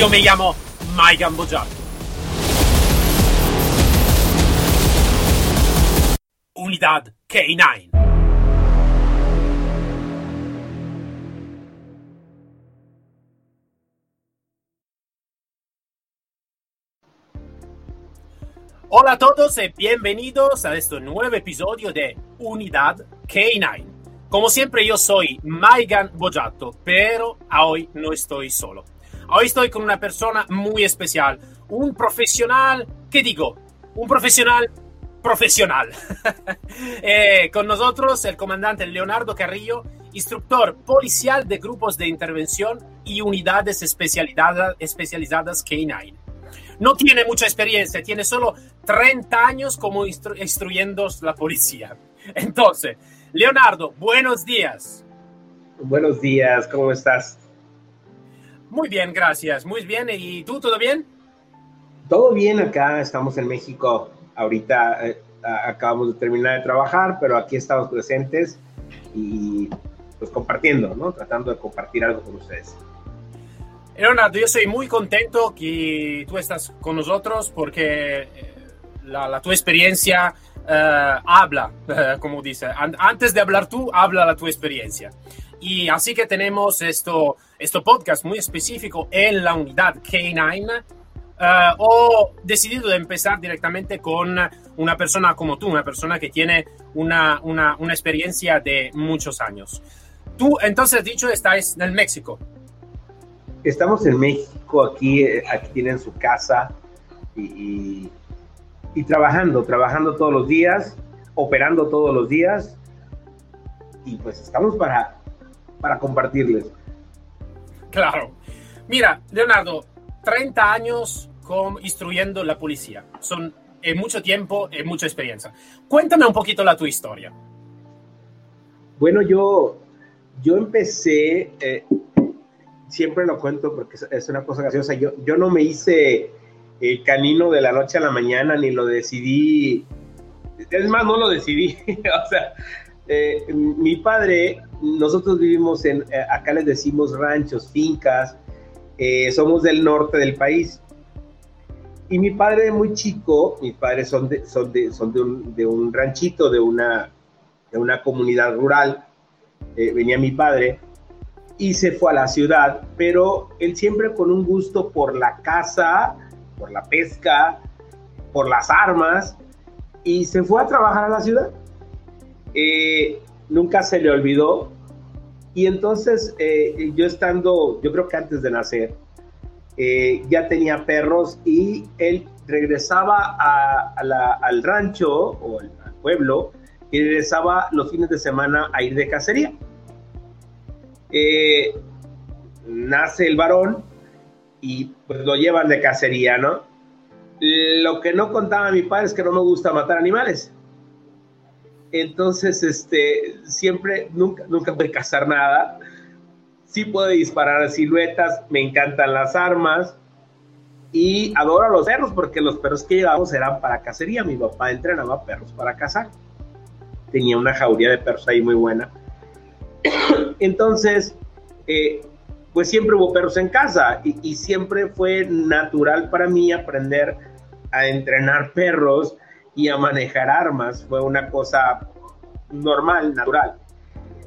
Io mi chiamo Mike. Unidad K9. Hola a todos y bienvenidos a este nuevo episodio de Unidad K9. Como siempre yo soy Maigan Bojato, pero hoy no estoy solo. Hoy estoy con una persona muy especial, un profesional, ¿qué digo? Un profesional profesional. eh, con nosotros el comandante Leonardo Carrillo, instructor policial de grupos de intervención y unidades especializadas, especializadas K9. No tiene mucha experiencia, tiene solo 30 años como instru instruyendo la policía. Entonces, Leonardo, buenos días. Buenos días, ¿cómo estás? Muy bien, gracias. Muy bien. ¿Y tú, todo bien? Todo bien acá, estamos en México. Ahorita eh, acabamos de terminar de trabajar, pero aquí estamos presentes y pues compartiendo, ¿no? Tratando de compartir algo con ustedes. Leonardo, yo soy muy contento que tú estás con nosotros porque eh, la, la tu experiencia uh, habla, uh, como dice. An antes de hablar tú, habla la tu experiencia. Y así que tenemos esto, esto podcast muy específico en la unidad K9. Uh, o decidido de empezar directamente con una persona como tú, una persona que tiene una, una, una experiencia de muchos años. Tú, entonces, dicho, estás en México. Estamos en México, aquí, aquí tienen su casa y, y trabajando, trabajando todos los días, operando todos los días y pues estamos para, para compartirles. Claro. Mira, Leonardo, 30 años con, instruyendo la policía. Son en mucho tiempo, en mucha experiencia. Cuéntame un poquito la tu historia. Bueno, yo, yo empecé, eh, siempre lo cuento porque es una cosa graciosa, yo, yo no me hice el canino de la noche a la mañana, ni lo decidí, es más, no lo decidí, o sea, eh, mi padre, nosotros vivimos en, eh, acá les decimos ranchos, fincas, eh, somos del norte del país. Y mi padre muy chico, mis padres son de, son de, son de, un, de un ranchito, de una, de una comunidad rural. Eh, venía mi padre y se fue a la ciudad, pero él siempre con un gusto por la caza, por la pesca, por las armas, y se fue a trabajar a la ciudad. Eh, nunca se le olvidó. Y entonces eh, yo estando, yo creo que antes de nacer, eh, ya tenía perros y él regresaba al rancho o al, pueblo y regresaba los fines de semana a ir de cacería. Nace el varón y pues lo llevan de cacería, ¿no? Lo que no contaba mi padre es que no me gusta matar animales. Entonces, este, siempre, nunca, nunca pude cazar nada sí puedo disparar siluetas, me encantan las armas y adoro a los perros porque los perros que llevamos eran para cacería. Mi papá entrenaba perros para cazar. Tenía una jauría de perros ahí muy buena. Entonces, eh, pues siempre hubo perros en casa y, siempre fue natural para mí aprender a entrenar perros a manejar armas. Fue una cosa normal, natural.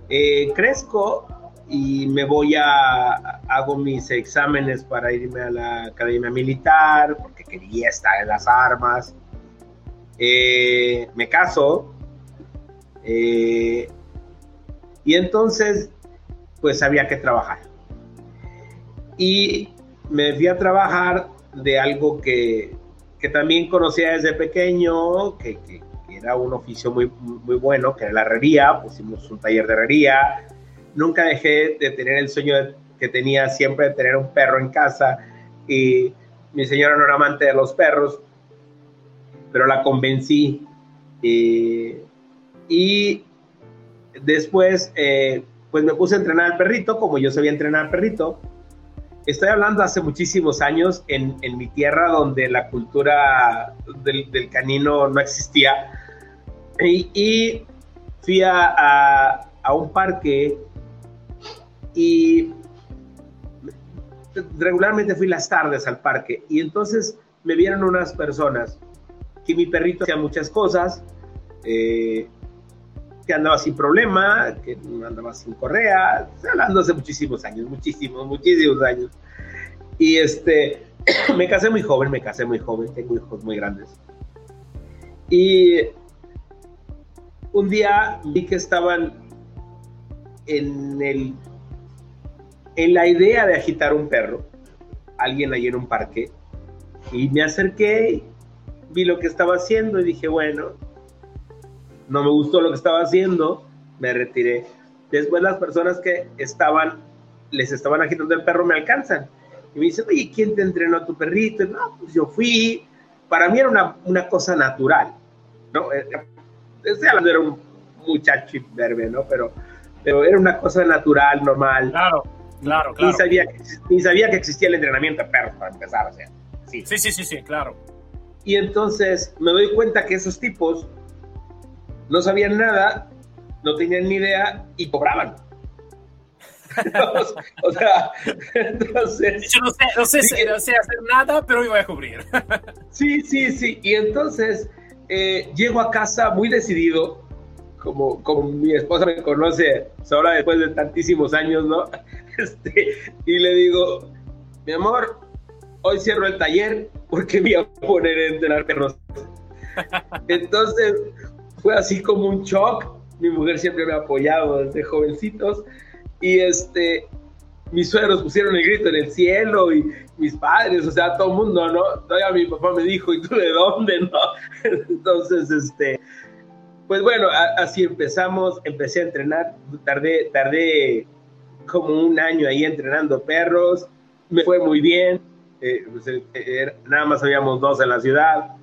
Eh, crezco y me voy a, hago mis exámenes para irme a la academia militar, porque quería estar en las armas. Eh, me caso. Eh, y entonces, pues había que trabajar. Y me fui a trabajar de algo que, que también conocía desde pequeño, que, que, que, era un oficio muy, muy bueno, que era la herrería, pusimos un taller de herrería, nunca dejé de tener el sueño que tenía siempre de tener un perro en casa y mi señora no era amante de los perros, pero la convencí eh, y después eh, pues me puse a entrenar al perrito como yo sabía entrenar al perrito. Estoy hablando hace muchísimos años en, en mi tierra donde la cultura del, canino no existía. Y, fui a, a, a un parque y regularmente fui las tardes al parque. Y entonces me vieron unas personas que mi perrito hacía muchas cosas, eh, que andaba sin problema, que andaba sin correa, hablando hace muchísimos años, muchísimos, muchísimos años. Y este, me casé muy joven, me casé muy joven, tengo hijos muy grandes. Y un día vi que estaban en el en la idea de agitar un perro, alguien ahí en un parque, y me acerqué, vi lo que estaba haciendo y dije, bueno, no me gustó lo que estaba haciendo, me retiré. Después las personas que estaban, les estaban agitando el perro me alcanzan y me dicen, oye, ¿quién te entrenó a tu perrito? no, pues yo fui. Para mí era una, una cosa natural, ¿no? Estoy hablando, era un muchacho imberbe, ¿no? Pero, pero era una cosa natural, normal. Claro, claro, claro. Ni sabía, ni sabía que existía el entrenamiento de perros para empezar, o sea. Sí. sí, sí, sí, sí, claro. Y entonces me doy cuenta que esos tipos no sabían nada, no tenían ni idea y cobraban. o sea, entonces... Yo no sé, no sé, no sé hacer nada, pero me voy a cubrir. sí, sí, sí. Y entonces eh, llego a casa muy decidido, como, como mi esposa me conoce ahora después de tantísimos años, ¿no? Este, y le digo, mi amor, hoy cierro el taller porque me voy a poner a entrenar perros. Entonces fue así como un shock. Mi mujer siempre me ha apoyado desde jovencitos y este, mis suegros pusieron el grito en el cielo y mis padres, o sea, todo el mundo, ¿no? Todavía mi papá me dijo, ¿y tú de dónde, no? Entonces, este, pues bueno, así empezamos, empecé a entrenar, tardé, tardé como un año ahí entrenando perros, me fue muy bien, eh, pues, eh, nada más habíamos dos en la ciudad,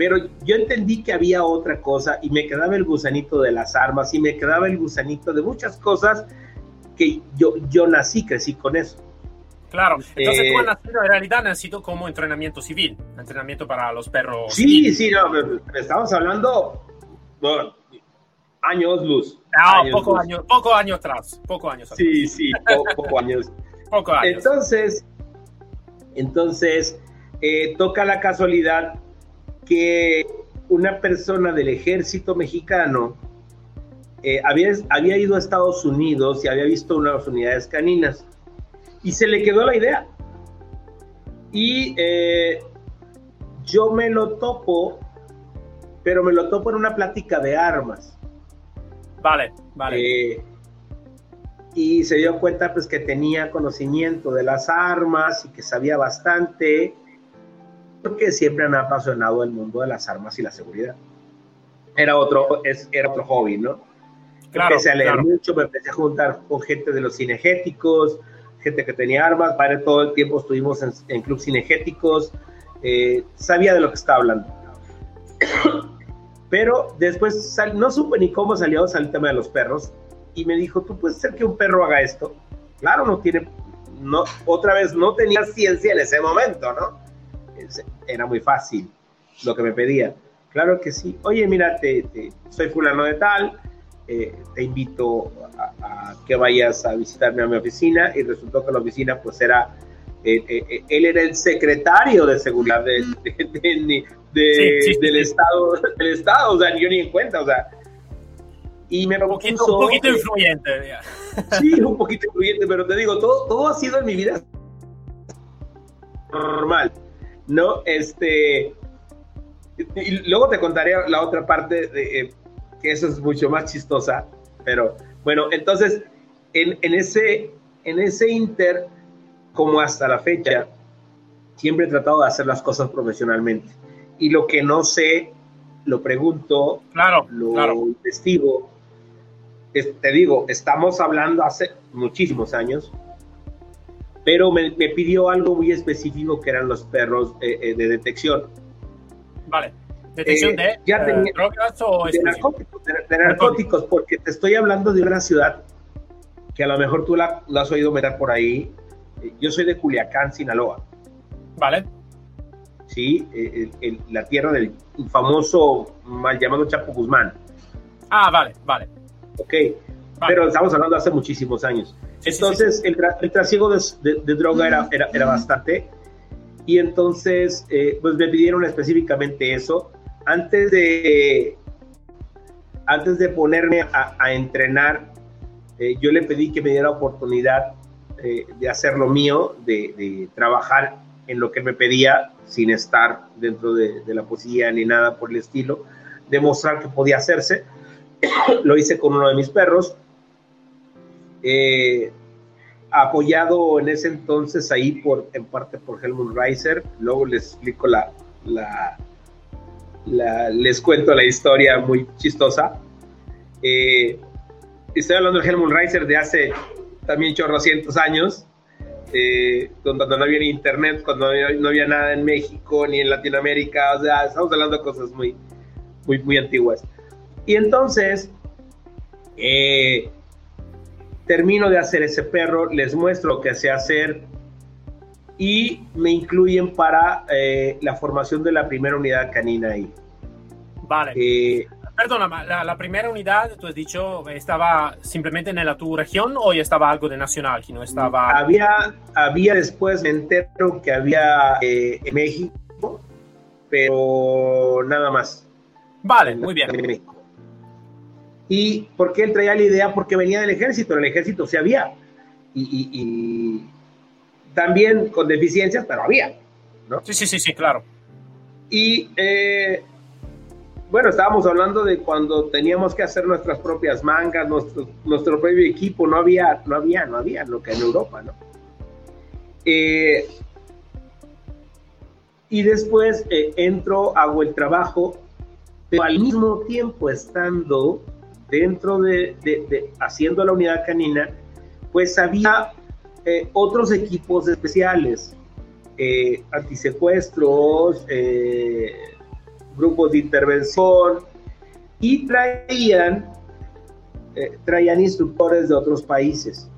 pero yo entendí que había otra cosa y me quedaba el gusanito de las armas y me quedaba el gusanito de muchas cosas que yo, yo nací, crecí con eso. Claro, entonces tú has eh, nacido en realidad necesito como entrenamiento civil, entrenamiento para los perros. Sí, sí, no, estamos hablando años luz. No, poco, Años, poco años atrás, poco años atrás. Sí, sí, poco años. poco años. Entonces, entonces eh, toca la casualidad que una persona del ejército mexicano eh, había, había ido a Estados Unidos y había visto unas unidades caninas y se le quedó la idea. Y eh, yo me lo topo, pero me lo topo en una plática de armas. Vale, vale. Eh, y se dio cuenta pues que tenía conocimiento de las armas y que sabía bastante porque siempre me ha apasionado el mundo de las armas y la seguridad. Era otro, es, era otro hobby, ¿no? Claro, empecé a leer mucho, me empecé a juntar con gente de los cinegéticos, gente que tenía armas, para todo el tiempo estuvimos en, en clubes cinegéticos, eh, sabía de lo que estaba hablando. Pero después no supe ni cómo salió el tema de los perros y me dijo, ¿tú puedes hacer que un perro haga esto? Claro, no tiene, no, otra vez no tenía ciencia en ese momento, ¿no? Era muy fácil lo que me pedía. Claro que sí. Oye, mira, te, soy fulano de tal, eh, te invito a, que vayas a visitarme a mi oficina y resultó que la oficina pues era, eh, eh, él era el secretario de seguridad del Estado, del Estado, o sea, yo ni en cuenta, o sea, y me un poquito, un poquito influyente. Sí, un poquito influyente, pero te digo, todo, todo ha sido en mi vida normal. ¿No? Este, y luego te contaré la otra parte, de, eh, que eso es mucho más chistosa, pero bueno, entonces, en, en, ese, en ese inter, como hasta la fecha, siempre he tratado de hacer las cosas profesionalmente. Y lo que no sé, lo pregunto, claro, lo investigo. te digo, estamos hablando hace muchísimos años, pero me, pidió algo muy específico que eran los perros eh, eh, de detección. Vale. ¿Detección de ya eh, drogas o de narcóticos, de, narcóticos, porque te estoy hablando de una ciudad que a lo mejor tú la, has oído meter por ahí. Yo soy de Culiacán, Sinaloa. Vale. Sí, la tierra del famoso mal llamado Chapo Guzmán. Ah, vale, vale. Ok, pero estamos hablando de hace muchísimos años. Entonces, El, el, trasiego de, droga era, era, era, bastante. Y entonces, eh, pues me pidieron específicamente eso. Antes de, antes de ponerme a, entrenar, eh, yo le pedí que me diera oportunidad eh, de hacer lo mío, de, de, trabajar en lo que me pedía, sin estar dentro de, de la poesía ni nada por el estilo, demostrar que podía hacerse. lo hice con uno de mis perros eh, apoyado en ese entonces ahí por, en parte por Helmut Reiser. Luego les explico la, les cuento la historia muy chistosa. Eh, estoy hablando de Helmut Reiser de hace también chorrocientos años, eh, cuando no había internet, cuando no había, nada en México ni en Latinoamérica, o sea, estamos hablando de cosas muy, muy, muy antiguas. Y entonces, eh, termino de hacer ese perro, les muestro lo que sé hacer y me incluyen para eh, la formación de la primera unidad canina ahí. Vale. Eh, Perdona, la, primera unidad, tú has dicho, estaba simplemente en la tu región o ya estaba algo de nacional, que no estaba... Había, había después, me entero que había eh, en México, pero nada más. Vale, muy bien. ¿Y por qué él traía la idea? Porque venía del ejército, en el ejército sí había. Y, también con deficiencias, pero había. ¿no? Sí, sí, sí, sí, claro. Y eh, bueno, estábamos hablando de cuando teníamos que hacer nuestras propias mangas, nuestro, nuestro propio equipo, no había, no había, no había lo que en Europa, ¿no? Eh, y después eh, entro, hago el trabajo, pero al mismo tiempo estando dentro de, haciendo la unidad canina, pues había eh, otros equipos especiales, eh, antisecuestros, eh, grupos de intervención y traían, traían instructores de otros países.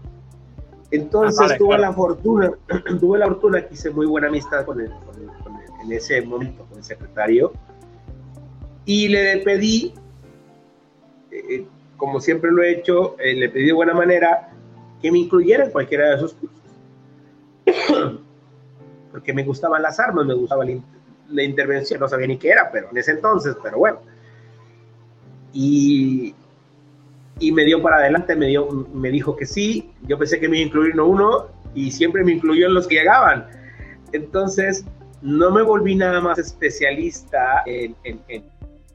Entonces ah, tuve la fortuna, tuve la fortuna que hice muy buena amistad con, en ese momento con el secretario y le pedí eh, como siempre lo he hecho, eh, le pedí de buena manera que me incluyera en cualquiera de esos cursos. Porque me gustaban las armas, me gustaba la, intervención, no sabía ni qué era, pero en ese entonces, pero bueno. Y, y me dio para adelante, me, dio, me dijo que sí, yo pensé que me iba a incluir no uno y siempre me incluyó en los que llegaban. Entonces, no me volví nada más especialista en, en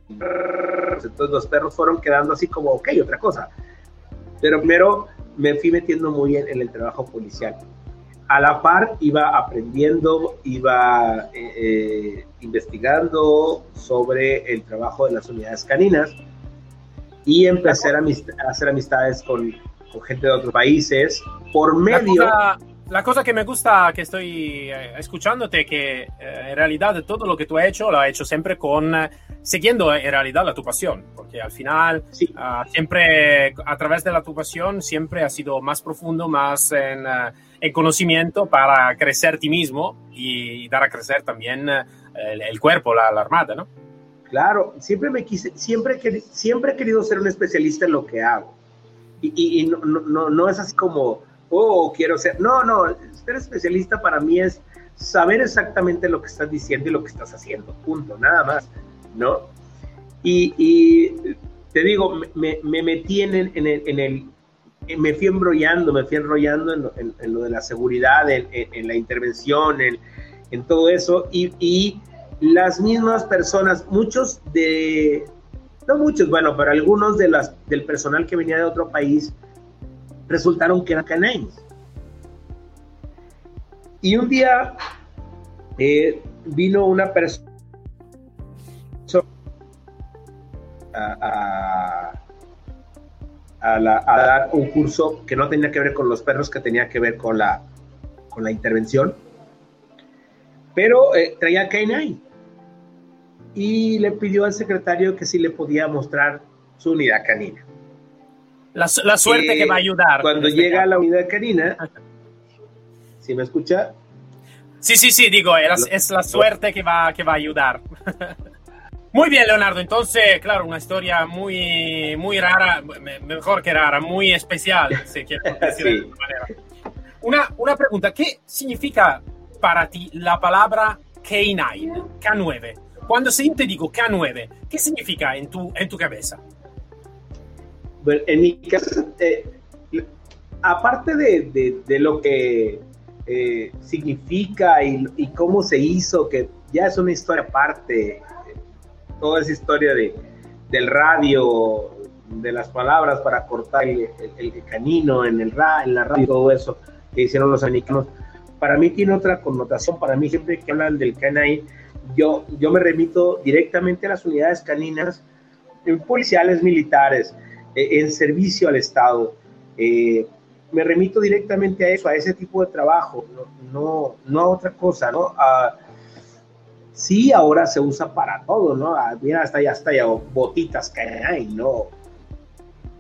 entonces los perros fueron quedando así como, ok, otra cosa. Pero primero me fui metiendo muy bien en el trabajo policial. A la par iba aprendiendo, iba eh, eh, investigando sobre el trabajo de las unidades caninas y empecé a, hacer amistades con, gente de otros países por medio la cosa que me gusta que estoy eh, escuchándote que eh, en realidad todo lo que tú has hecho lo has hecho siempre con siguiendo en realidad la tu pasión porque al final ah, siempre a través de la tu pasión siempre ha sido más profundo más en, uh, en conocimiento para crecer ti mismo y, dar a crecer también el, el, cuerpo la, la, armada no claro siempre me quise siempre siempre he querido ser un especialista en lo que hago. Y, y, y no, no, no es así como oh, quiero ser. No, no, ser especialista para mí es saber exactamente lo que estás diciendo y lo que estás haciendo, punto, nada más, ¿no? Y, te digo, me, metí en el, en, el, me fui embrollando, me fui enrollando en, lo de la seguridad, en, la intervención, en, todo eso, y, y las mismas personas, muchos de, no muchos, bueno, pero algunos de las, del personal que venía de otro país, resultaron que eran canines. Y un día eh, vino una persona a, a, dar un curso que no tenía que ver con los perros, que tenía que ver con la, con la intervención, pero eh, traía canine. Y le pidió al secretario que si le podía mostrar su unidad canina. La, suerte que va a ayudar. Cuando este llega a la unidad canina, ¿si me escucha? Sí, sí, sí, digo, es, la suerte que va, que va a ayudar. Muy bien, Leonardo. Entonces, claro, una historia muy, muy rara, mejor que rara, muy especial, si quieres decir de manera. Una, una pregunta, ¿qué significa para ti la palabra K9, K9? Cuando se te digo K9, ¿qué significa en tu, en tu cabeza? Bueno, en mi caso, eh, aparte de, de, lo que eh, significa y, y, cómo se hizo, que ya es una historia aparte, toda esa historia de, del radio, de las palabras para cortar el, canino en, el ra, en la radio, todo eso que hicieron los americanos, para mí tiene otra connotación. Para mí, siempre que hablan del canine, yo, yo me remito directamente a las unidades caninas policiales militares, eh, en servicio al Estado. Eh, me remito directamente a eso, a ese tipo de trabajo, no, no, a otra cosa, ¿no? sí, ahora se usa para todo, ¿no? mira, hasta ya, hasta ya botitas que hay, ¿no?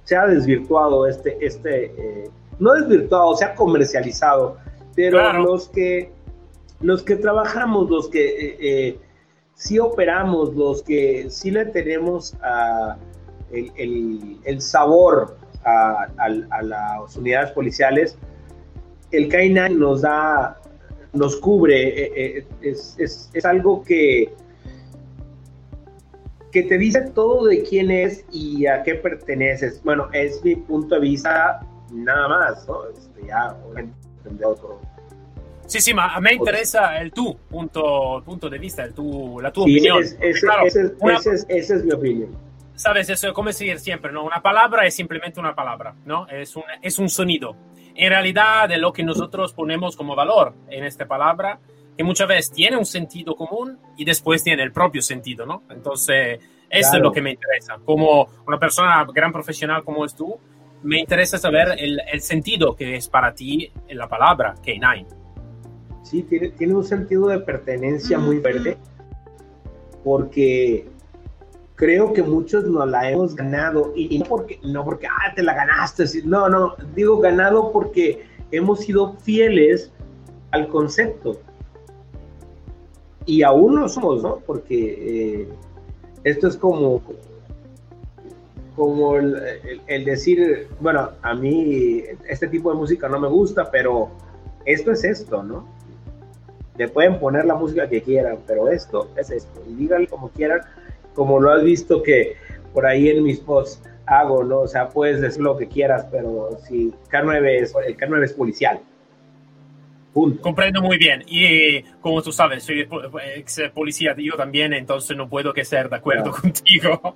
Se ha desvirtuado este, este, eh, no desvirtuado, se ha comercializado, pero los que, los que trabajamos, los que sí operamos, los que sí le tenemos a el, sabor a, las unidades policiales, el K9 nos da, nos cubre, eh, eh, es, algo que, que te dice todo de quién es y a qué perteneces. Bueno, es mi punto de vista nada más, ¿no? Este, ya, otro. Sí, sí, ma a me interesa el tu punto, punto de vista, el tu, la tu opinión. esa es mi opinión sabes, eso es como decir siempre, ¿no? Una palabra es simplemente una palabra, ¿no? Es un, es un sonido. En realidad, de lo que nosotros ponemos como valor en esta palabra, que muchas veces tiene un sentido común y después tiene el propio sentido, ¿no? Entonces, eso es lo que me interesa. Como una persona gran profesional como es tú, me interesa saber el, el sentido que es para ti en la palabra K9. Sí, tiene, tiene un sentido de pertenencia muy fuerte, porque creo que muchos nos la hemos ganado y, no porque no porque ah, te la ganaste, no, no, digo ganado porque hemos sido fieles al concepto. Y aún no somos, ¿no? Porque eh, esto es como como el, decir, bueno, a mí este tipo de música no me gusta, pero esto es esto, ¿no? Le pueden poner la música que quieran, pero esto es esto. Y díganlo como quieran, como lo has visto que por ahí en mis posts hago, ¿no? O sea, puedes decir lo que quieras, pero si K9 es, el K9 es policial. Punto. Comprendo muy bien. Y como tú sabes, soy ex policía, yo también, entonces no puedo que ser de acuerdo contigo.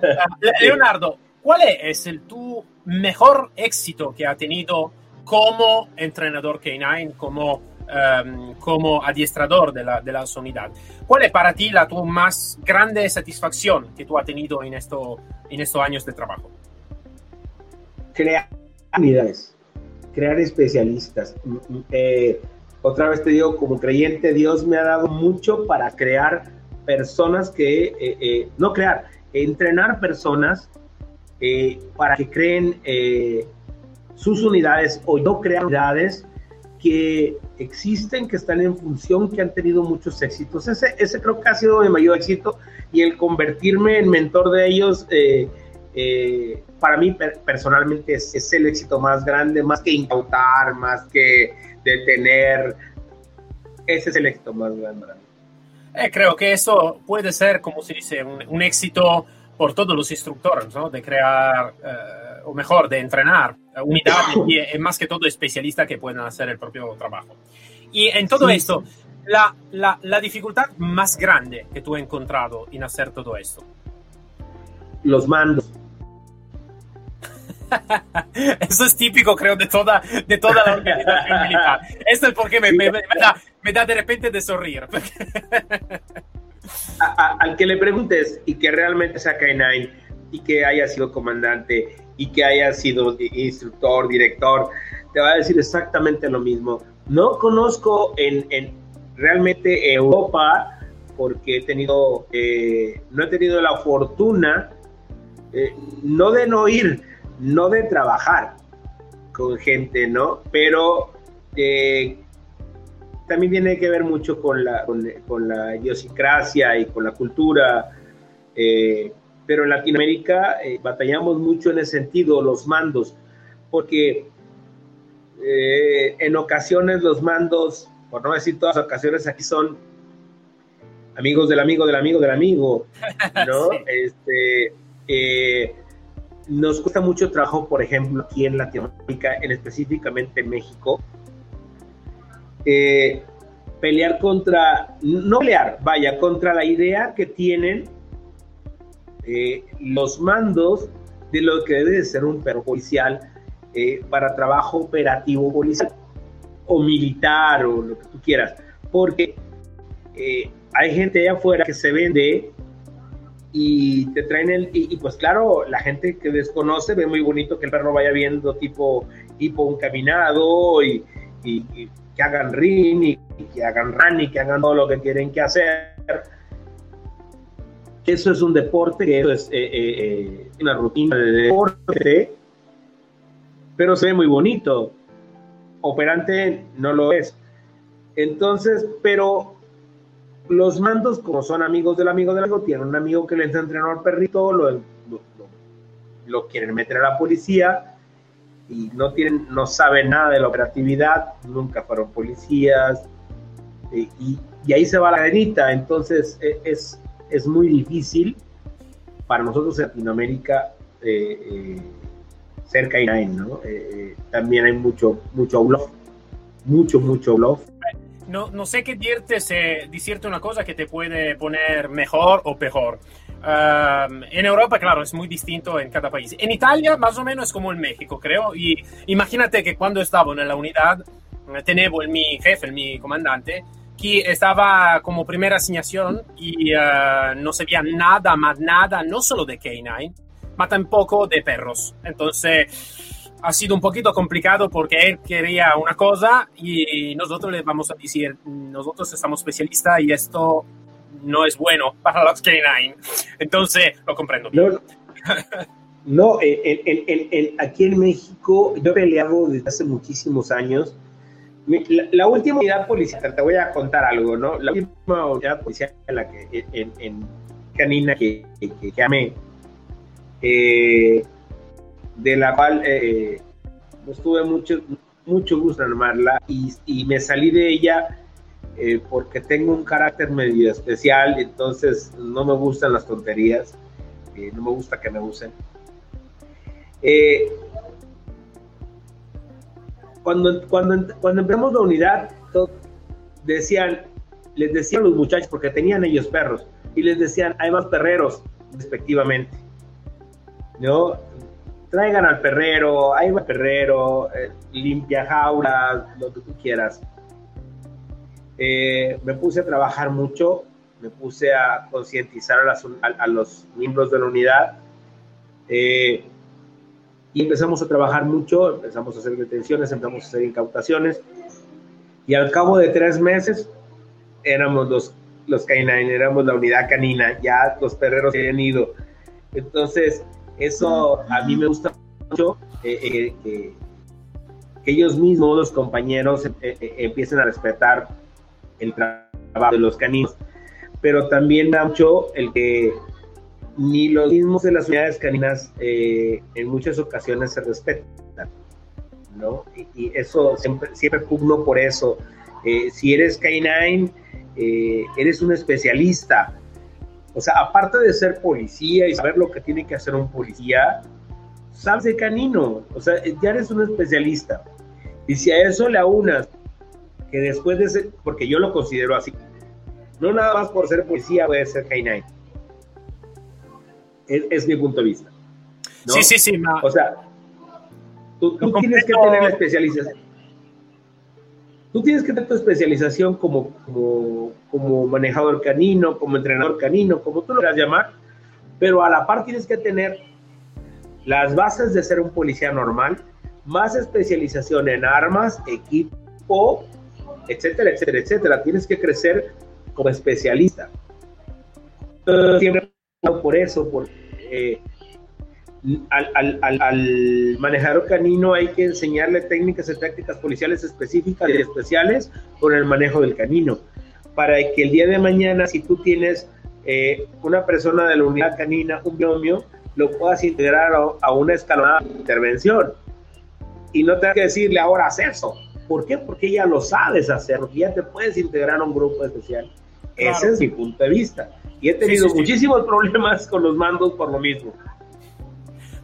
Leonardo, ¿cuál es el tu mejor éxito que ha tenido como entrenador K9, como um, como adiestrador de la, de la unidad. ¿Cuál es para ti la tu más grande satisfacción que tú has tenido en, esto, en estos años de trabajo? Crear unidades, crear especialistas. Eh, otra vez te digo, como creyente, Dios me ha dado mucho para crear personas que, eh, eh, no crear, entrenar personas para que creen sus unidades o no crear unidades que existen, que están en función, que han tenido muchos éxitos. Ese, creo que ha sido mi mayor éxito y el convertirme en mentor de ellos, eh, eh, para mí personalmente es, el éxito más grande, más que incautar, más que detener. Ese es el éxito más grande para mí. Eh, creo que eso puede ser, como se dice, un, éxito por todos los instructores, ¿no? De crear o mejor, de entrenar unidades y más que todo especialistas que puedan hacer el propio trabajo. Y en todo esto, La, la, la, dificultad más grande que tú has encontrado en hacer todo esto. Los mandos. Eso es típico, creo, de toda, de toda la organización militar. Esto es porque me, me, da, me da, de repente de sonreír. al que le preguntes y que realmente sea K9 y que haya sido comandante y que haya sido instructor, director, te va a decir exactamente lo mismo. No conozco en, en realmente Europa porque he tenido, eh, no he tenido la fortuna, eh, no de no ir, no de trabajar con gente, ¿no? Pero eh, también tiene que ver mucho con la, con, la idiosincrasia y con la cultura pero en Latinoamérica eh, batallamos mucho en ese sentido, los mandos, porque eh, en ocasiones los mandos, por no decir todas las ocasiones, aquí son amigos del amigo del amigo del amigo, ¿no? Este, nos cuesta mucho trabajo, por ejemplo, aquí en Latinoamérica, en específicamente en México, pelear contra, no pelear, vaya, contra la idea que tienen eh, los mandos de lo que debe de ser un perro policial eh, para trabajo operativo policial o militar o lo que tú quieras, porque eh, hay gente allá afuera que se vende y te traen el, y, pues claro, la gente que desconoce ve muy bonito que el perro vaya viendo tipo, tipo un caminado y, que hagan ring y, que hagan run y que hagan todo lo que quieren que hacer eso es un deporte, que eso es eh, eh, eh, una rutina de deporte, pero se ve muy bonito. Operante no lo es. Entonces, pero los mandos, como son amigos del amigo del amigo, tienen un amigo que les entrenó al perrito, lo, lo, quieren meter a la policía y no tienen, no saben nada de la operatividad, nunca fueron policías, y, y, ahí se va la ganita. Entonces, e, es, es muy difícil para nosotros Latinoamérica eh, eh, ser ¿no? Eh, eh, también hay mucho, mucho bluff, mucho, mucho bluff. No, no sé qué decirte, decirte una cosa que te puede poner mejor o peor. En Europa, claro, es muy distinto en cada país. En Italia, más o menos es como en México, creo. Y imagínate que cuando estaba en la unidad, tenía el mi jefe, el mi comandante, que estaba como primera asignación y uh, no sabía nada, más nada, no solo de K9, pero tampoco de perros. Entonces ha sido un poquito complicado porque él quería una cosa y nosotros le vamos a decir, nosotros estamos especialistas y esto no es bueno para los K9. Entonces lo comprendo. No, no aquí en México yo he peleado desde hace muchísimos años la, última unidad policial, te voy a contar algo, ¿no? La última unidad policial en la que en, canina que, que, que amé, eh, de la cual eh, tuve mucho, mucho gusto en armarla y, y me salí de ella eh, porque tengo un carácter medio especial, entonces no me gustan las tonterías, no me gusta que me usen. Eh, cuando, cuando, cuando empezamos la unidad, decían, les decían los muchachos, porque tenían ellos perros, y les decían, hay más perreros, respectivamente. ¿No? Traigan al perrero, hay más perrero, eh, limpia jaulas, lo que tú quieras. Eh, me puse a trabajar mucho, me puse a concientizar a, a, los miembros de la unidad. Eh, y empezamos a trabajar mucho, empezamos a hacer detenciones, empezamos a hacer incautaciones y al cabo de tres meses éramos los, los canines, éramos la unidad canina, ya los perreros se habían ido. Entonces, eso a mí me gusta mucho, eh, eh, que, ellos mismos, los compañeros, eh, empiecen a respetar el trabajo de los caninos, pero también mucho el que ni los mismos de las unidades caninas eh, en muchas ocasiones se respetan, ¿no? Y, eso siempre, pugno por eso. Eh, si eres canine, eh, eres un especialista. O sea, aparte de ser policía y saber lo que tiene que hacer un policía, sabes de canino. O sea, ya eres un especialista. Y si a eso le aunas, que después de ser, porque yo lo considero así, no nada más por ser policía voy a ser canine es, mi punto de vista. Sí, sí, sí. O sea, tú, tienes que tener especialización. Tú tienes que tener tu especialización como, como, como manejador canino, como entrenador canino, como tú lo quieras llamar, pero a la par tienes que tener las bases de ser un policía normal, más especialización en armas, equipo, etcétera, etcétera, etcétera. Tienes que crecer como especialista. Siempre por eso, porque eh, al, al, manejador canino hay que enseñarle técnicas y tácticas policiales específicas y especiales con el manejo del canino, para que el día de mañana, si tú tienes eh, una persona de la unidad canina, un biomio, lo puedas integrar a, una escalonada intervención. Y no tengas que decirle ahora haz eso. ¿Por qué? Porque ya lo sabes hacer, ya te puedes integrar a un grupo especial. Ese es mi punto de vista. Y he tenido muchísimos problemas con los mandos por lo mismo.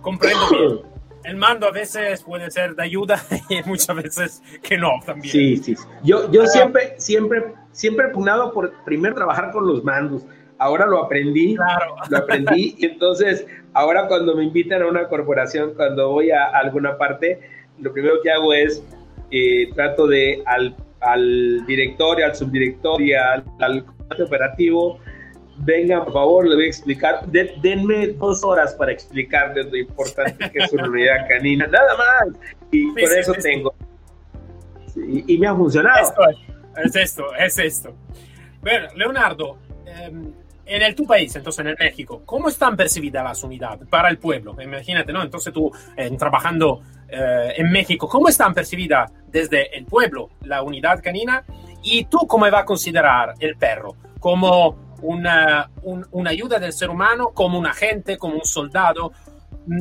Comprendo. El mando a veces puede ser de ayuda y muchas veces que no también. Sí, sí. Yo, yo siempre, siempre, siempre he pugnado por primero trabajar con los mandos. Ahora lo aprendí, claro. lo aprendí. y entonces, ahora cuando me invitan a una corporación, cuando voy a alguna parte, lo primero que hago es eh, trato de al, al director y al subdirector y al, al operativo venga, por favor, le voy a explicar. denme dos horas para explicarles lo importante que es una unidad canina, nada más. Y por eso tengo. y, me ha funcionado. Esto es, esto, es esto. Bueno, Leonardo, em, en el tu país, entonces en el México, ¿cómo están percibidas las unidades para el pueblo? Imagínate, ¿no? Entonces tú eh, trabajando eh, en México, ¿cómo están percibidas desde el pueblo la unidad canina? ¿Y tú cómo vas a considerar el perro? ¿Como una, una ayuda del ser humano como un agente, como un soldado.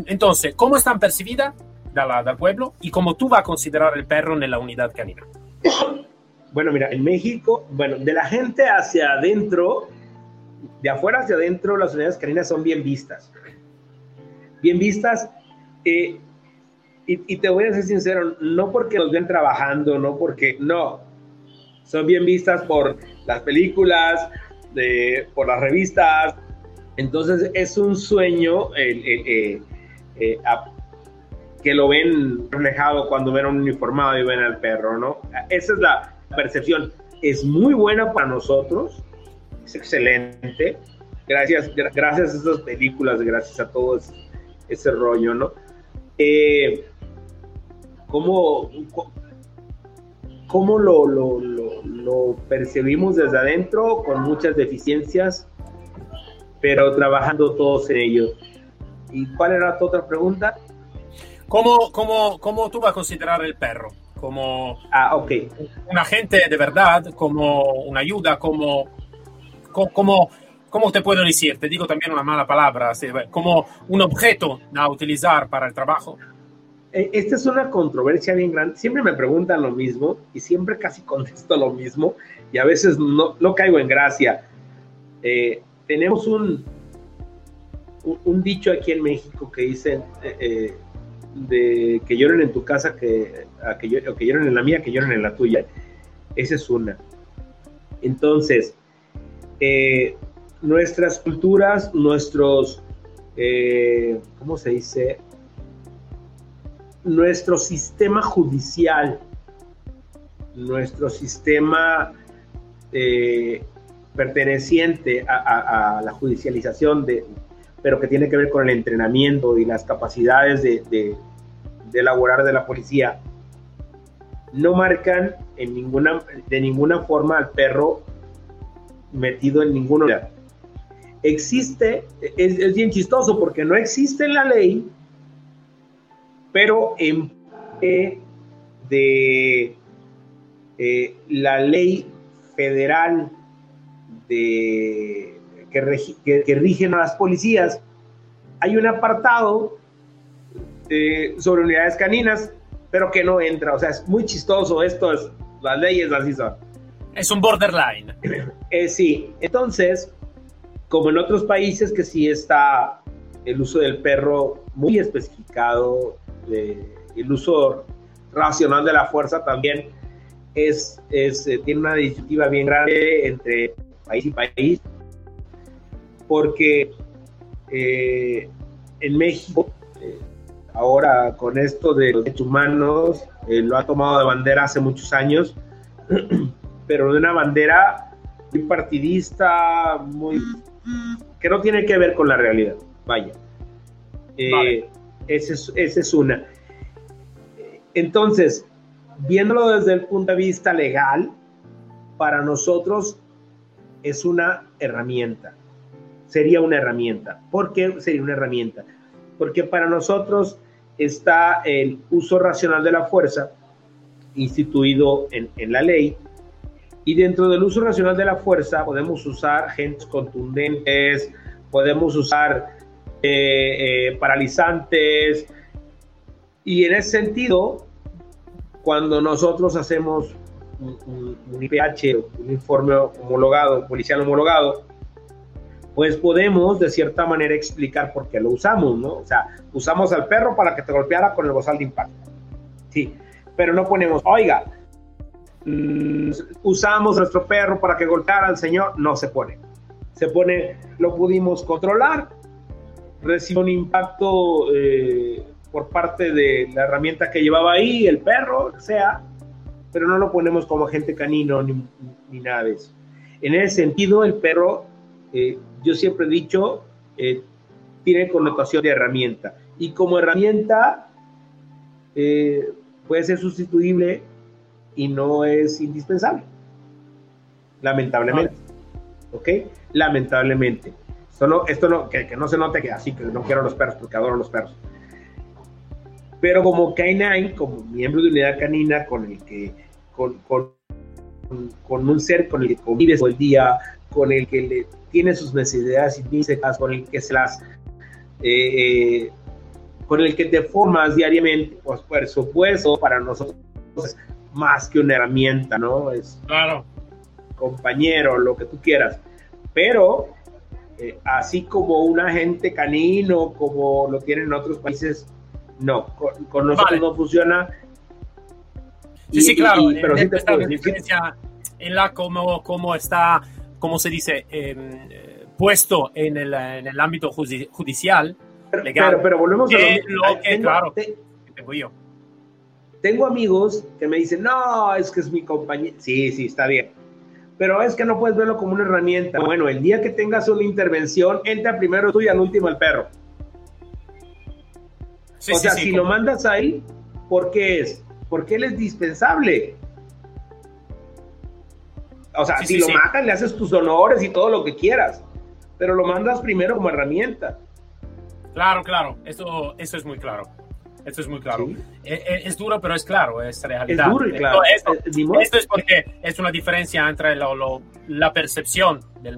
Entonces, ¿cómo están percibidas del pueblo y cómo tú vas a considerar el perro en la unidad canina? Bueno, mira, en México, bueno, de la gente hacia adentro, de afuera hacia adentro, las unidades caninas son bien vistas. Bien vistas. Eh, y, y, te voy a ser sincero, no porque nos ven trabajando, no porque, no, son bien vistas por las películas, por las revistas. Entonces es un sueño eh, eh, que lo ven reflejado cuando ven a un uniformado y ven al perro, ¿no? Esa es la percepción. Es muy buena para nosotros, es excelente. Gracias, gracias a esas películas, gracias a todo ese, rollo, ¿no? Eh, ¿cómo, cómo lo, lo, lo, percibimos desde adentro, con muchas deficiencias, pero trabajando todos en ello. ¿Y cuál era tu otra pregunta? ¿Cómo, cómo, cómo tú vas a considerar el perro? Como ah, okay. un agente de verdad, como una ayuda, como, como, ¿cómo te puedo decir? Te digo también una mala palabra, como un objeto a utilizar para el trabajo. Eh, esta es una controversia bien grande. Siempre me preguntan lo mismo y siempre casi contesto lo mismo y a veces no, caigo en gracia. Eh, tenemos un, un, dicho aquí en México que dicen eh, de que lloren en tu casa, que, que, que lloren en la mía, que lloren en la tuya. Esa es una. Entonces, nuestras culturas, nuestros, ¿cómo se dice? Nuestro sistema judicial, nuestro sistema eh, perteneciente a, la judicialización, de, pero que tiene que ver con el entrenamiento y las capacidades de, de, elaborar de la policía, no marcan en ninguna, de ninguna forma al perro metido en ninguna. Existe, es, es bien chistoso porque no existe en la ley pero en de eh, la ley federal de, que, que, rigen a las policías, hay un apartado eh, sobre unidades caninas, pero que no entra. O sea, es muy chistoso esto, es, las leyes así son. Es un borderline. Eh, sí, entonces, como en otros países que sí está el uso del perro muy especificado, el uso racional de la fuerza también es, es eh, tiene una disyuntiva bien grande entre país y país, porque eh, en México, eh, ahora con esto de los derechos humanos, lo ha tomado de bandera hace muchos años, pero de una bandera muy partidista, muy que no tiene que ver con la realidad. Vaya. Esa es, una. Entonces, viéndolo desde el punto de vista legal, para nosotros es una herramienta. Sería una herramienta. ¿Por qué sería una herramienta? Porque para nosotros está el uso racional de la fuerza instituido en, la ley Y dentro del uso racional de la fuerza podemos usar agentes contundentes, podemos usar eh, eh, paralizantes. Y en ese sentido, cuando nosotros hacemos un, IPH, un informe homologado, policial homologado, pues podemos de cierta manera explicar por qué lo usamos, ¿no? O sea, usamos al perro para que te golpeara con el bozal de impacto. Sí, pero no ponemos, oiga, mm, usamos nuestro perro para que golpeara al señor, no se pone. Se pone, lo pudimos controlar, recibió un impacto eh, por parte de la herramienta que llevaba ahí, el perro, sea, pero no lo ponemos como agente canino ni, ni nada de eso. En ese sentido, el perro eh, yo siempre he dicho, eh, tiene connotación de herramienta. Y como herramienta puede ser sustituible y no es indispensable. Lamentablemente. ¿Ok? Lamentablemente. Esto no, no que, no se note que así que no quiero los perros porque adoro los perros. Pero como K9, como miembro de unidad canina con el que, con, con, con un ser con el que convives todo el día, con el que le tiene sus necesidades intrínsecas, con el que se las, eh, eh, con el que te formas diariamente, pues por supuesto, para nosotros es más que una herramienta, ¿no? Es claro. compañero, lo que tú quieras. Pero eh, así como un agente canino, como lo tienen en otros países, no, con, nosotros no funciona. Sí, sí, claro. pero sí te diferencia en la cómo, cómo está como se dice, em, puesto en el, en el ámbito judicial, legal. Pero, pero volvemos a lo, que, tengo, claro, tengo yo. Tengo amigos que me dicen, no, es que es mi compañía. Sí, sí, está bien. Pero es que no puedes verlo como una herramienta. Bueno, el día que tengas una intervención, entra primero tú y al último el perro. Sí, o sea, si lo mandas ahí, ¿por qué es? Porque él es dispensable. O sea, si lo matan, le haces tus honores y todo lo que quieras, pero lo mandas primero como herramienta. Claro, claro, eso, eso es muy claro. Eso es muy claro. E, e, es, duro, pero es claro, es realidad. Es duro y claro. Esto, esto, es porque es una diferencia entre lo, la percepción de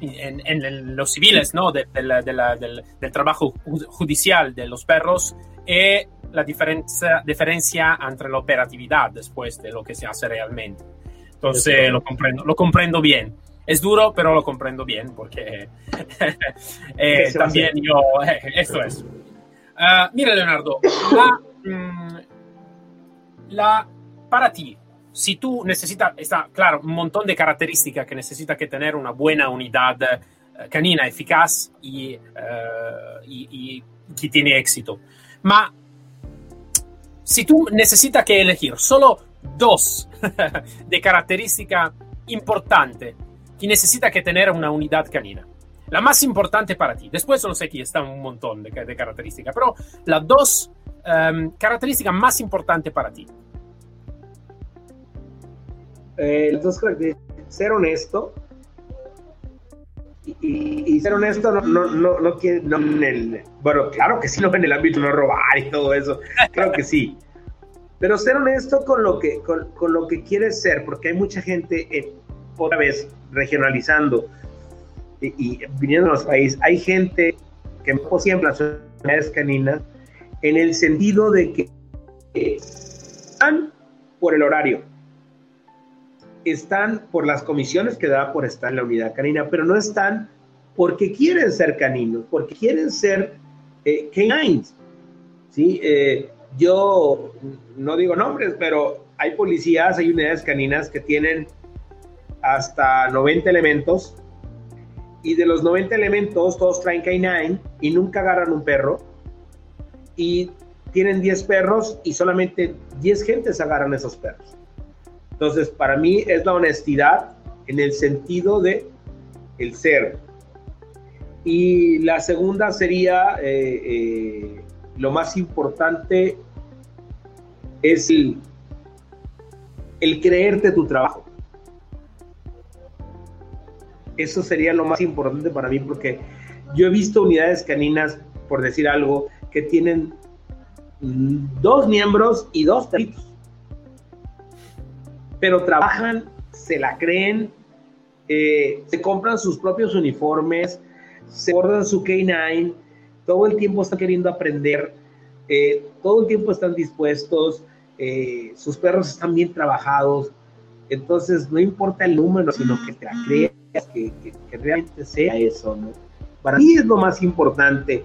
en, en, los civiles, ¿no? De, de del, del, trabajo judicial de los perros y la diferencia, diferencia entre la operatividad después de lo que se hace realmente. Entonces lo comprendo, lo comprendo bien. Es duro, pero lo comprendo bien porque eh, también yo, eh, esto es. Uh, mira, Leonardo, mm, la, para ti, si tú necesitas, está claro, un montón de características que necesita que tener una buena unidad eh, canina eficaz y, uh, y, que tiene éxito. Ma si tú necesitas que elegir solo dos de característica importante que necesita que tener una unidad canina. La más importante para ti. Después no sé que está un montón de, de características, pero las dos um, características más importantes para ti. Eh, las dos características. Ser honesto. Y, y, ser honesto no, no, no, no, no en el, bueno, claro que sí, no en el ámbito no robar y todo eso, creo que sí, pero ser honesto con lo que, con, con lo que quieres ser, porque hay mucha gente, eh, otra vez, regionalizando y, y, viniendo a los países, hay gente que no las unidades caninas en el sentido de que están por el horario, están por las comisiones que da por estar en la unidad canina, pero no están porque quieren ser caninos, porque quieren ser eh, canines. ¿sí? Eh, yo no digo nombres, pero hay policías, hay unidades caninas que tienen hasta 90 elementos y de los 90 elementos todos traen K9 y nunca agarran un perro y tienen 10 perros y solamente 10 gentes agarran esos perros. Entonces, para mí es la honestidad en el sentido de el ser. Y la segunda sería eh, eh, lo más importante es el, creerte tu trabajo. Eso sería lo más importante para mí porque yo he visto unidades caninas, por decir algo, que tienen dos miembros y dos perritos. Pero trabajan se la creen, eh, se compran sus propios uniformes, se bordan su K9, todo el tiempo están queriendo aprender, eh, todo el tiempo están dispuestos, eh, sus perros están bien trabajados, entonces no importa el número, sino que te la creas, que, que, realmente sea eso, ¿no? Para mí es lo más importante,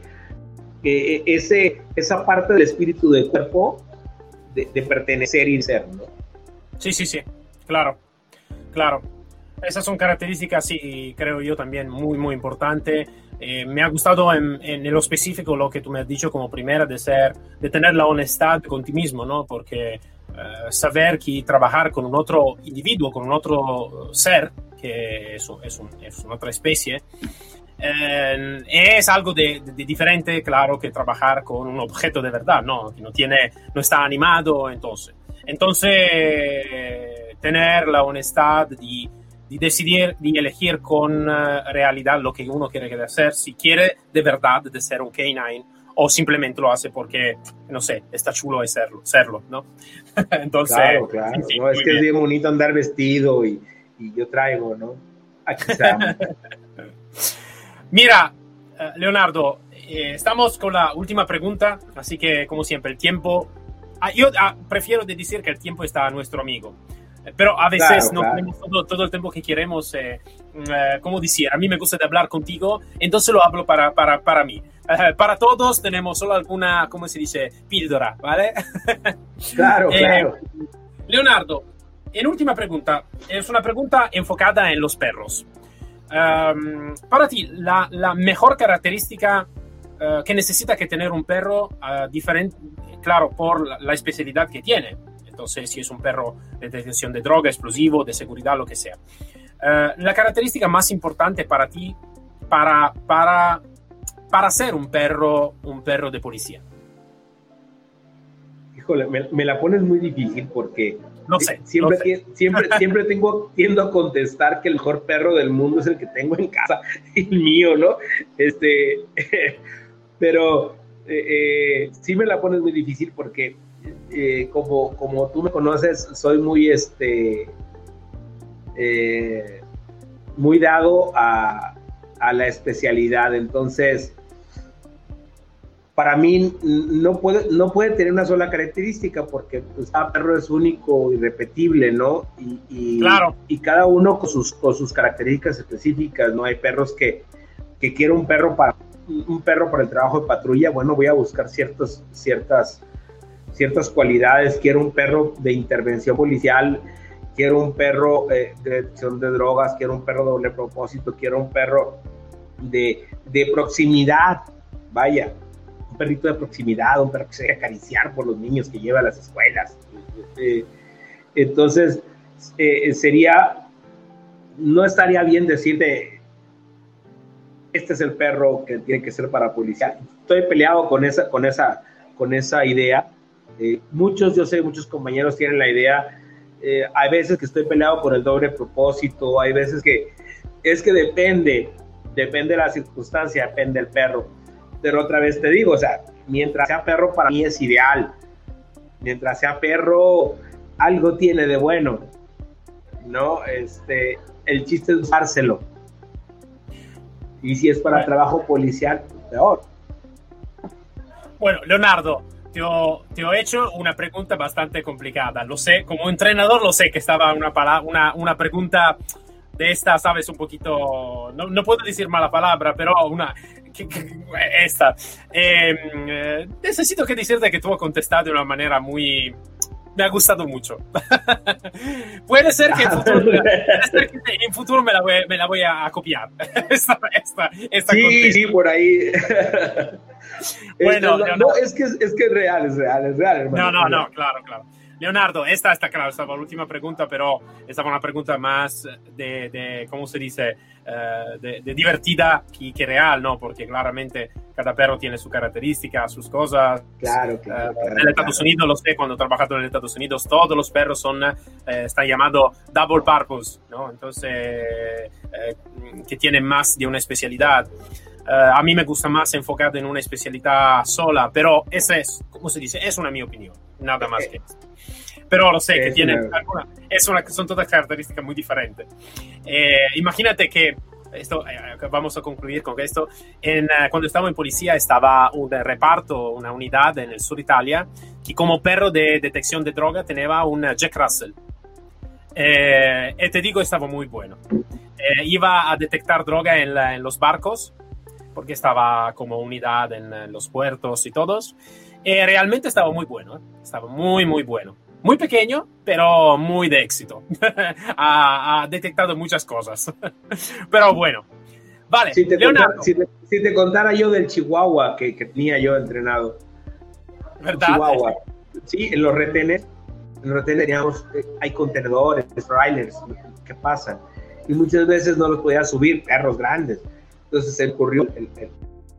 que ese, esa parte del espíritu del cuerpo de, de pertenecer y ser, ¿no? Sí, sí, sí, claro, claro. Esas son características, sí, creo yo también muy, muy importante. Eh, me ha gustado en, en, lo específico lo que tú me has dicho como primera de ser, de tener la honestidad con ti mismo, ¿no? Porque uh, saber que trabajar con un otro individuo, con un otro ser, que es, es, un, es una otra especie, eh, es algo de, de, diferente, claro, que trabajar con un objeto de verdad, ¿no? Que no, tiene, no está animado, entonces. Entonces, tener la honestidad de de decidir, de elegir con uh, realidad lo que uno quiere hacer, si quiere de verdad de ser un K9 o simplemente lo hace porque, no sé, está chulo de serlo, serlo ¿no? Entonces, claro, claro. Sí, no, es que bien. es bien bonito andar vestido y, y yo traigo, ¿no? Aquí estamos. Mira, uh, Leonardo, eh, estamos con la última pregunta, así que como siempre, el tiempo... Ah, yo ah, prefiero de decir que el tiempo está a nuestro amigo. Pero a veces claro, no claro. tenemos todo, todo, el tiempo que queremos, eh, eh, como decir, a mí me gusta hablar contigo, entonces lo hablo para, para, para mí. Eh, para todos tenemos solo alguna, ¿cómo se dice? Píldora, ¿vale? Claro, claro. Leonardo, en última pregunta, es una pregunta enfocada en los perros. Um, para ti, la, la mejor característica uh, que necesita que tener un perro, uh, diferente, claro, por la, la especialidad que tiene, entonces si es un perro de detención de droga, explosivo, de seguridad, lo que sea. Uh, la característica más importante para ti, para, para, para ser un perro, un perro de policía. Híjole, me, me la pones muy difícil porque no sé, siempre, no sé. siempre, siempre tengo, tiendo a contestar que el mejor perro del mundo es el que tengo en casa, el mío, ¿no? Este, pero eh, eh, sí me la pones muy difícil porque eh, como, como tú me conoces, soy muy, este, muy dado a, a, la especialidad. Entonces, para mí no puede, no puede tener una sola característica porque pues, cada perro es único, irrepetible, ¿no? Y, y, claro. y cada uno con sus, con sus características específicas, ¿no? Hay perros que, que quiero un perro para un perro para el trabajo de patrulla, bueno, voy a buscar ciertos, ciertas ciertas cualidades, quiero un perro de intervención policial, quiero un perro eh, de detección de drogas, quiero un perro de doble propósito, quiero un perro de, de, proximidad, vaya, un perrito de proximidad, un perro que se acariciar por los niños que lleva a las escuelas. Eh, entonces, eh, sería, no estaría bien decirte, este es el perro que tiene que ser para policía. Estoy peleado con esa, con esa, con esa idea eh, muchos, yo sé, muchos compañeros tienen la idea, eh, hay veces que estoy peleado por el doble propósito, hay veces que es que depende, depende de la circunstancia, depende del perro. Pero otra vez te digo, o sea, mientras sea perro para mí es ideal. Mientras sea perro, algo tiene de bueno. ¿No? Este, el chiste es usárselo. Y si es para trabajo policial, peor. Bueno, Leonardo, te ho, te ho, hecho una pregunta bastante complicada. Lo sé, como entrenador lo sé que estaba una, una, una pregunta de esta, sabes, un poquito, no, no puedo decir mala palabra, pero una, que, que, esta. Eh, necesito que decirte que tú has contestado de una manera muy, me ha gustado mucho. puede, ser que en futuro, ser que en futuro me, la voy, me la voy a, copiar. esta, esta, esta sí, sí, por ahí. bueno, no, no, es, que, es que es real, es real, es real. Hermano. No, no, no, claro, claro. Leonardo, esta está claro, esta fue la última pregunta, pero esta fue una pregunta más de, de ¿cómo se dice? Uh, de, de, divertida que, que, real, ¿no? Porque claramente cada perro tiene su característica, sus cosas. Claro, claro. Uh, en Estados Unidos, lo sé, cuando he trabajado en Estados Unidos, todos los perros son, eh, están llamados double purpose, ¿no? Entonces, eh, que tienen más de una especialidad. Uh, a mí me gusta más enfocado en una especialidad sola, pero esa es, como se dice, es una mi opinión, nada más que esto. Pero lo sé, es que tiene alguna, es una, son todas características muy diferentes. Eh, imagínate que esto, eh, vamos a concluir con esto. En, uh, cuando estaba en policía estaba un reparto, una unidad en el sur Italia, que como perro de detección de droga tenía un Jack Russell. Eh, y te digo, estaba muy bueno. Eh, iba a detectar droga en, la, en, los barcos, porque estaba como unidad en, en los puertos y todos. Y realmente estaba muy bueno, estaba muy, muy bueno muy pequeño, pero muy de éxito. ha, ha, detectado muchas cosas. pero bueno. Vale, si te, Leonardo. Contara, si, te, si te, contara yo del Chihuahua que, que tenía yo entrenado. ¿Verdad? Chihuahua. Sí, en los retenes, en los retenes teníamos, hay contenedores, trailers que pasan. Y muchas veces no los podía subir, perros grandes. Entonces se ocurrió el, el,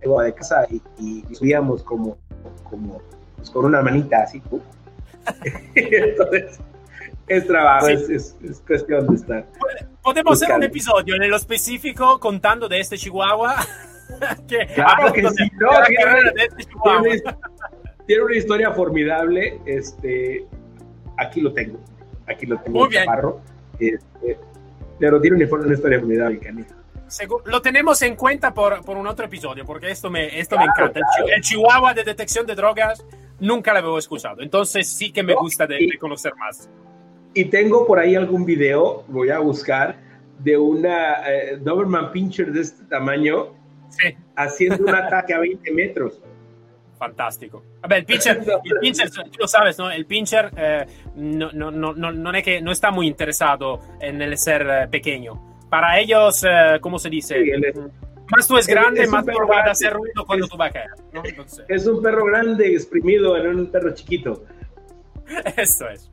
de casa y, y, subíamos como, como pues con una manita así. Uh, Entonces, es trabajo, sí. es, es, es, cuestión de estar. Podemos buscando. hacer un episodio en lo específico contando de este Chihuahua. que, claro que sí, no, tiene, de este Chihuahua. Tiene, tiene, una historia formidable. Este, aquí lo tengo. Aquí lo tengo. Muy bien. Este, pero tiene una, una historia formidable, canija. Lo tenemos en cuenta por, por, un otro episodio, porque esto me, esto claro, me encanta. Claro. El, el Chihuahua de detección de drogas nunca la había escuchado. Entonces sí que me gusta de, de, conocer más. Y tengo por ahí algún video, voy a buscar, de una eh, Doberman Pinscher de este tamaño sí. haciendo un ataque a 20 metros. Fantástico. A ver, el pincher, el pincher tú lo sabes, ¿no? El pincher eh, no, no, no, no, es que no está muy interesado en el ser eh, pequeño. Para ellos, eh, ¿cómo se dice? Sí, es, más tú es grande, es, es más tú vas a hacer ruido cuando tú vas a caer. ¿no? Entonces, es un perro grande exprimido en un perro chiquito. Eso es.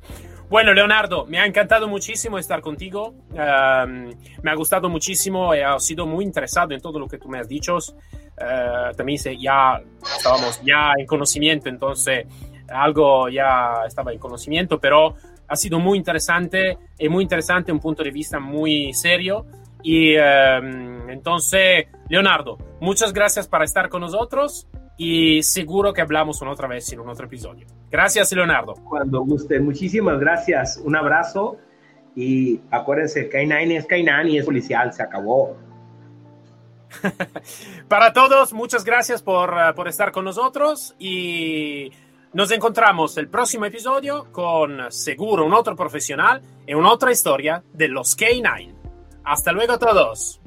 Bueno, Leonardo, me ha encantado muchísimo estar contigo. Um, me ha gustado muchísimo. He sido muy interesado en todo lo que tú me has dicho. Uh, también ya estábamos ya en conocimiento, entonces algo ya estaba en conocimiento, pero ha sido muy interesante y muy interesante un punto de vista muy serio. Y um, entonces, Leonardo, muchas gracias por estar con nosotros y seguro que hablamos una otra vez en un otro episodio. Gracias, Leonardo. Cuando guste, muchísimas gracias. Un abrazo y acuérdense, K9 es K9 y es policial, se acabó. Para todos, muchas gracias por, uh, por estar con nosotros y nos encontramos el próximo episodio con seguro un otro profesional y una otra historia de los K9. Hasta luego todos.